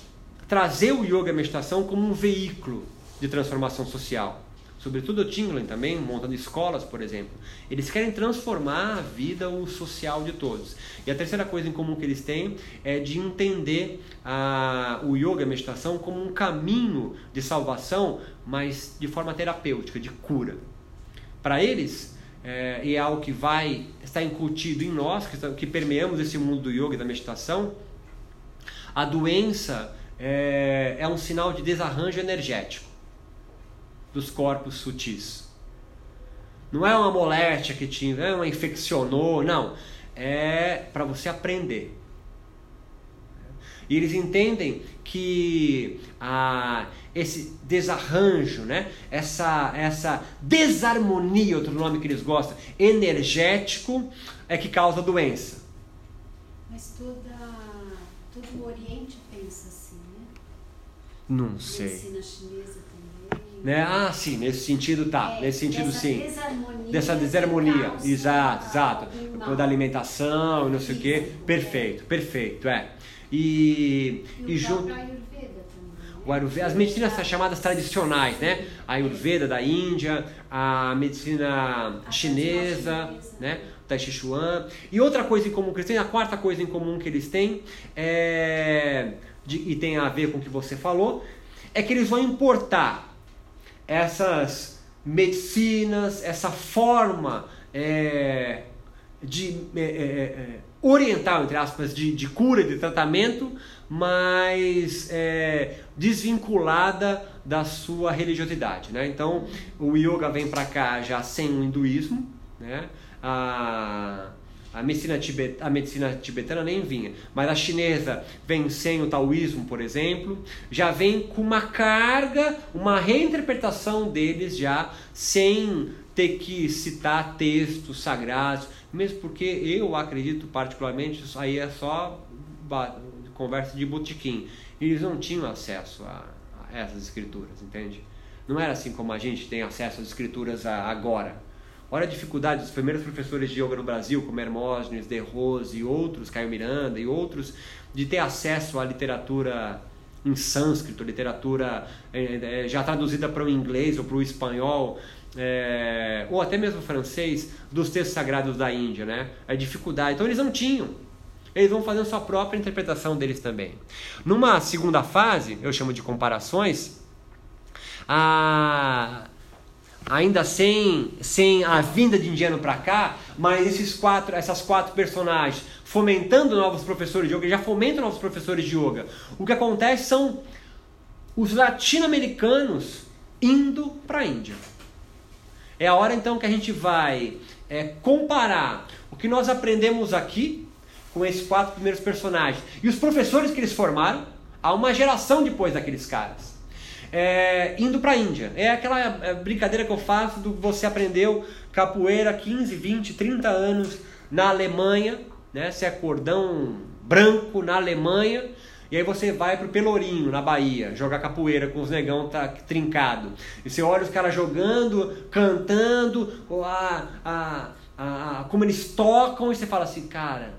A: trazer o yoga e a meditação como um veículo de transformação social sobretudo o Tinglen também, montando escolas, por exemplo. Eles querem transformar a vida o social de todos. E a terceira coisa em comum que eles têm é de entender a, o yoga, a meditação, como um caminho de salvação, mas de forma terapêutica, de cura. Para eles, é, e é algo que vai estar incutido em nós, que, que permeamos esse mundo do yoga e da meditação, a doença é, é um sinal de desarranjo energético dos corpos sutis. Não é uma moléstia que te é uma infeccionou, não. É para você aprender. E eles entendem que ah, esse desarranjo, né? essa, essa desarmonia, outro nome que eles gostam, energético, é que causa doença.
C: Mas toda Tudo o Oriente pensa assim, né?
A: Não sei.
C: Medicina chinesa também.
A: Né? Ah, sim, nesse sentido tá.
C: É,
A: nesse sentido
C: dessa
A: sim.
C: Desarmonia
A: Dessa desarmonia. Exato, exato. da alimentação e não sei o quê. Perfeito, perfeito, é. E,
C: E
A: e
C: o
A: junto.
C: também. né?
A: O Ayurveda, as medicinas chamadas tradicionais, né? A Ayurveda da Índia, a medicina
C: A
A: chinesa, né? O Tai Chi Chuan. E outra coisa em comum que eles têm, a quarta coisa em comum que eles têm, é, de- e tem a ver com o que você falou, é que eles vão importar essas medicinas, essa forma é, de é, é, é, oriental, entre aspas, de, de cura, de tratamento, mas é, desvinculada da sua religiosidade. Né? Então, o yoga vem para cá já sem o hinduísmo, né? a, a, medicina tibet, a medicina tibetana nem vinha, mas a chinesa vem sem o taoísmo, por exemplo, já vem com uma carga, uma reinterpretação deles já, sem ter que citar textos sagrados, mesmo porque eu acredito particularmente, isso aí é só conversa de botequim. Eles não tinham acesso a, a essas escrituras, entende? Não era assim como a gente tem acesso às escrituras a- agora. Olha a dificuldade dos primeiros professores de yoga no Brasil, como Hermógenes, De Rose e outros, Caio Miranda e outros, de ter acesso à literatura em sânscrito, literatura eh, eh, já traduzida para o inglês ou para o espanhol, eh, ou até mesmo francês, dos textos sagrados da Índia, né? A dificuldade. Então eles não tinham. Eles vão fazendo sua própria interpretação deles também. Numa segunda fase, eu chamo de comparações, a ainda sem, sem a vinda de indiano para cá, mas esses quatro, essas quatro personagens fomentando novos professores de yoga, já fomentam novos professores de yoga. O que acontece são os latino-americanos indo para a Índia. É a hora então que a gente vai é, comparar o que nós aprendemos aqui com esses quatro primeiros personagens e os professores que eles formaram a uma geração depois daqueles caras é, indo para a Índia. É aquela é, brincadeira que eu faço do você aprendeu capoeira 15, 20, 30 anos na Alemanha, né? Você é cordão branco na Alemanha. E aí você vai pro Pelourinho, na Bahia, jogar capoeira com os negão tá trincado. E você olha os caras jogando, cantando, a, a, a- como eles tocam, e você fala assim, cara,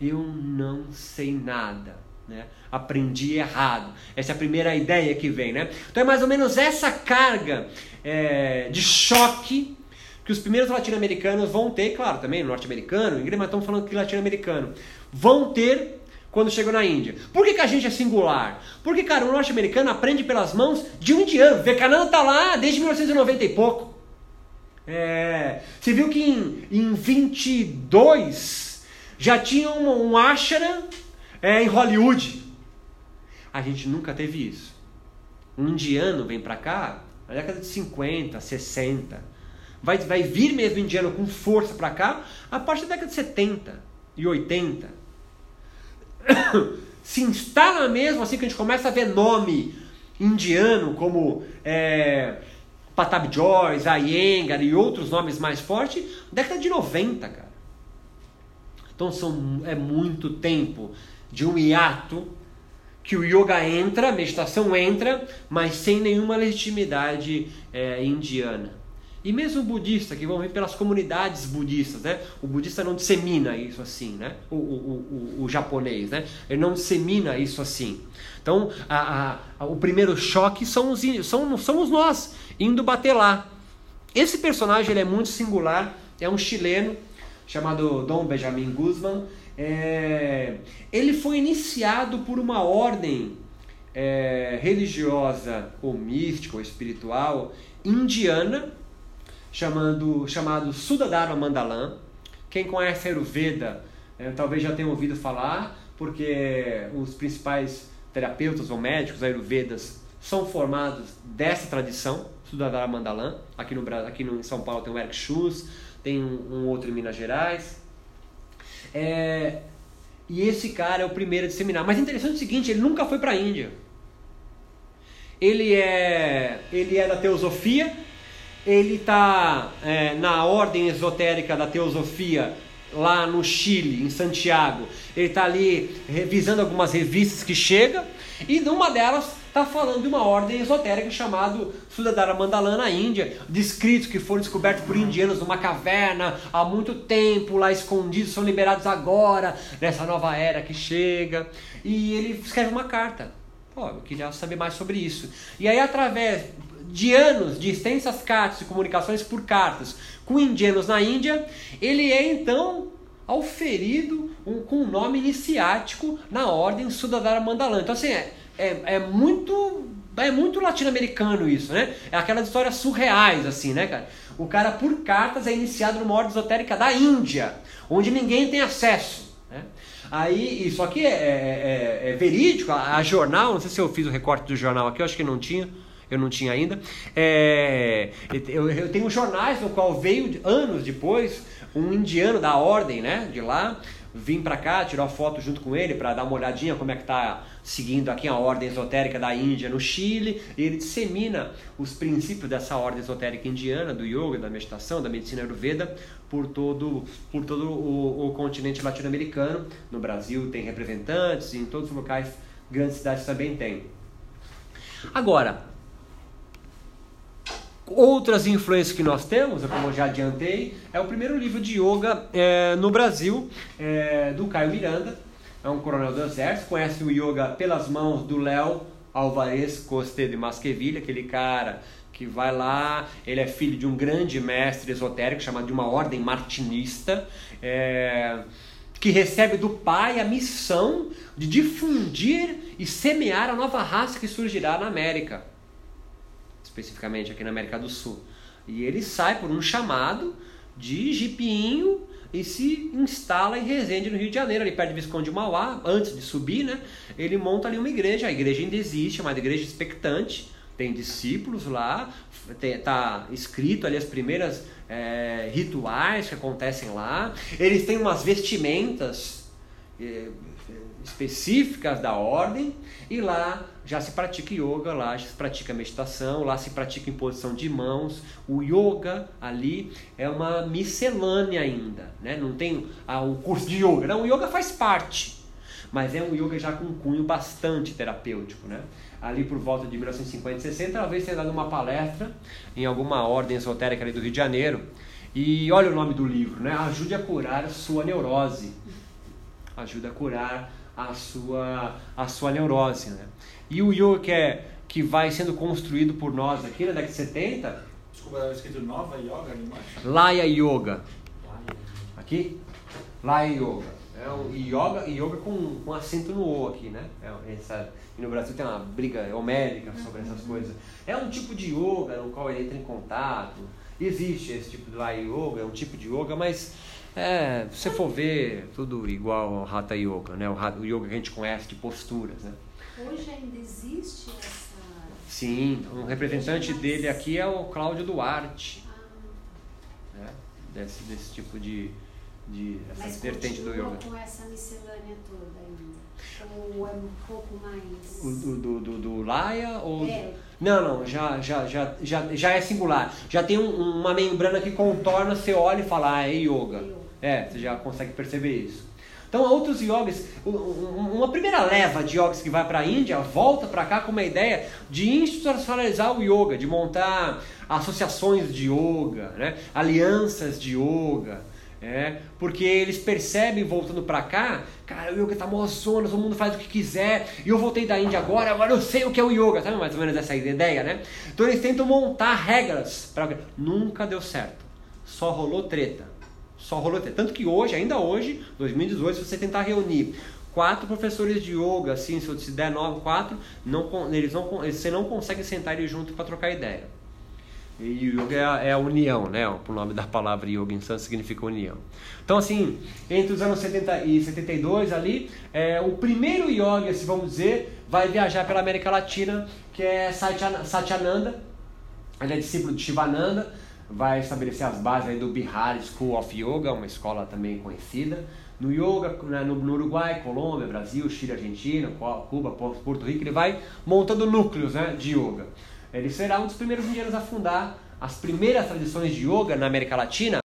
A: eu não sei nada. Né? Aprendi errado. Essa é a primeira ideia que vem. Né? Então é mais ou menos essa carga é, de choque que os primeiros latino-americanos vão ter, claro, também norte-americano, inglês, mas estamos falando que latino-americano, vão ter quando chegam na Índia. Por que, que a gente é singular? Porque, cara, o norte-americano aprende pelas mãos de um indiano. Vivekananda tá lá desde 1990 e pouco. É, você viu que em, em 22 já tinha um, um ashram é, em Hollywood. A gente nunca teve isso. Um indiano vem pra cá na década de 50, 60. Vai, vai vir mesmo indiano com força pra cá a partir da década de 70 e 80. Se instala mesmo assim que a gente começa a ver nome indiano como é, Patab Joyce, Iyengar e outros nomes mais fortes, década de 90, cara. Então são, é muito tempo de um hiato que o yoga entra, a meditação entra, mas sem nenhuma legitimidade é, indiana. E mesmo o budista, que vão vir pelas comunidades budistas, né? O budista não dissemina isso assim, né? O, o, o, o japonês, né? Ele não dissemina isso assim. Então, a, a, o primeiro choque são os, são, somos nós indo bater lá. Esse personagem ele é muito singular, é um chileno chamado Dom Benjamin Guzman. É, ele foi iniciado por uma ordem é, religiosa ou mística ou espiritual indiana chamando, chamado Sudadharma Mandalam. Quem conhece Ayurveda é, talvez já tenha ouvido falar, porque os principais terapeutas ou médicos ayurvedas são formados dessa tradição, Sudadharma Mandalam. Aqui no aqui no, em São Paulo tem o Eric Schultz, tem um, um outro em Minas Gerais. É, e esse cara é o primeiro a disseminar. Mas interessante é o seguinte, ele nunca foi para a Índia. Ele é, ele é da teosofia, ele está é, na ordem esotérica da teosofia lá no Chile, em Santiago. Ele está ali revisando algumas revistas que chegam e numa delas está falando de uma ordem esotérica chamada Sudadara Mandalana na Índia, de escritos que foram descobertos por indianos numa caverna há muito tempo, lá escondidos, são liberados agora, nessa nova era que chega. E ele escreve uma carta. Pô, eu queria saber mais sobre isso. E aí, através de anos de extensas cartas e comunicações por cartas com indianos na Índia, ele é então auferido um, com um nome iniciático na ordem Sudadara Mandalana. Então, assim, é, é, é muito é muito latino-americano isso, né? É aquelas histórias surreais, assim, né, cara? O cara, por cartas, é iniciado numa ordem esotérica da Índia, onde ninguém tem acesso. Né? Aí, isso aqui é, é, é, é verídico, a, a, jornal, não sei se eu fiz o recorte do jornal aqui, eu acho que não tinha, eu não tinha ainda. É, eu, eu tenho jornais no qual veio, anos depois, um indiano da ordem, né, de lá, vim para cá, tirou foto junto com ele para dar uma olhadinha como é que tá seguindo aqui a ordem esotérica da Índia no Chile, e ele dissemina os princípios dessa ordem esotérica indiana, do yoga, da meditação, da medicina ayurveda, por todo, por todo o, o continente latino-americano. No Brasil tem representantes, em todos os locais, grandes cidades também tem. Agora, Outras influências que nós temos, como eu já adiantei, é o primeiro livro de yoga é, no Brasil, é, do Caio Miranda, é um coronel do exército, conhece o yoga pelas mãos do Léo Alvarez Coste de Masqueville, aquele cara que vai lá, ele é filho de um grande mestre esotérico chamado de uma ordem martinista, é, que recebe do pai a missão de difundir e semear a nova raça que surgirá na América especificamente aqui na América do Sul. E ele sai por um chamado de jipinho e se instala em Resende, no Rio de Janeiro, ali perto de Visconde de Mauá, antes de subir, né? Ele monta ali uma igreja, a igreja ainda existe, é uma igreja expectante, tem discípulos lá, está escrito ali as primeiras é, rituais que acontecem lá, eles têm umas vestimentas é, específicas da ordem, e lá já se pratica yoga, lá já se pratica meditação, lá se pratica imposição de mãos. O yoga ali é uma miscelânea ainda, né? Não tem ah, um curso de yoga, não, o yoga faz parte, mas é um yoga já com cunho bastante terapêutico, né? Ali por volta de 1950 e 60, talvez tenha dado uma palestra em alguma ordem esotérica ali do Rio de Janeiro. E olha o nome do livro, né? Ajude a curar a sua neurose. Ajuda a curar a sua, a sua neurose. Né? E o yoga que, é, que vai sendo construído por nós aqui na década de 70.
B: Desculpa, estava escrito Nova Yoga ali embaixo?
A: Laya Yoga. Aqui? Laya Yoga. É um yoga, yoga com, com acento no O aqui, né? É, essa, no Brasil tem uma briga homérica sobre essas uhum. coisas. É um tipo de yoga no qual ele entra em contato. Existe esse tipo de Laya Yoga, é um tipo de yoga, mas é, se você for ver, tudo igual ao Hatha Yoga, né? O, o yoga que a gente conhece de posturas, né?
C: Hoje ainda existe essa...
A: Sim, um representante dele aqui é o Cláudio Duarte. Ah. Né? Desse, desse tipo de... de essa
C: Mas
A: vertente do yoga.
C: com essa miscelânea toda ainda? Ou é um pouco mais...
A: O, do, do, do, do Laia ou...
C: É.
A: Não, não, já, já, já, já, já é singular. Já tem um, uma membrana que contorna, você olha e fala, ah, é yoga. yoga. É, você já consegue perceber isso. Então, outros yogis, uma primeira leva de yogis que vai para a Índia volta para cá com uma ideia de institucionalizar o yoga, de montar associações de yoga, né? alianças de yoga. É, porque eles percebem voltando para cá, cara, o yoga tá mó zona, todo mundo faz o que quiser, e eu voltei da Índia agora, agora eu sei o que é o yoga, sabe mais ou menos essa ideia, né? Então eles tentam montar regras, para nunca deu certo, só rolou treta. Só rolou Tanto que hoje, ainda hoje, 2018, se você tentar reunir quatro professores de yoga, assim, se der nove, quatro, não, eles não, você não consegue sentar eles juntos para trocar ideia. E yoga é a, é a, união, né? O nome da palavra yoga em sânscrito significa união. Então, assim, entre os anos 70 e 72 ali, é, o primeiro yoga, se vamos dizer, vai viajar pela América Latina, que é Satyananda. Ele é discípulo de Shivananda vai estabelecer as bases do Bihar School of Yoga, uma escola também conhecida. No yoga, né, no, Uruguai, Colômbia, Brasil, Chile, Argentina, Cuba, Porto Rico, ele vai montando núcleos né, de yoga. Ele será um dos primeiros indianos a fundar as primeiras tradições de yoga na América Latina.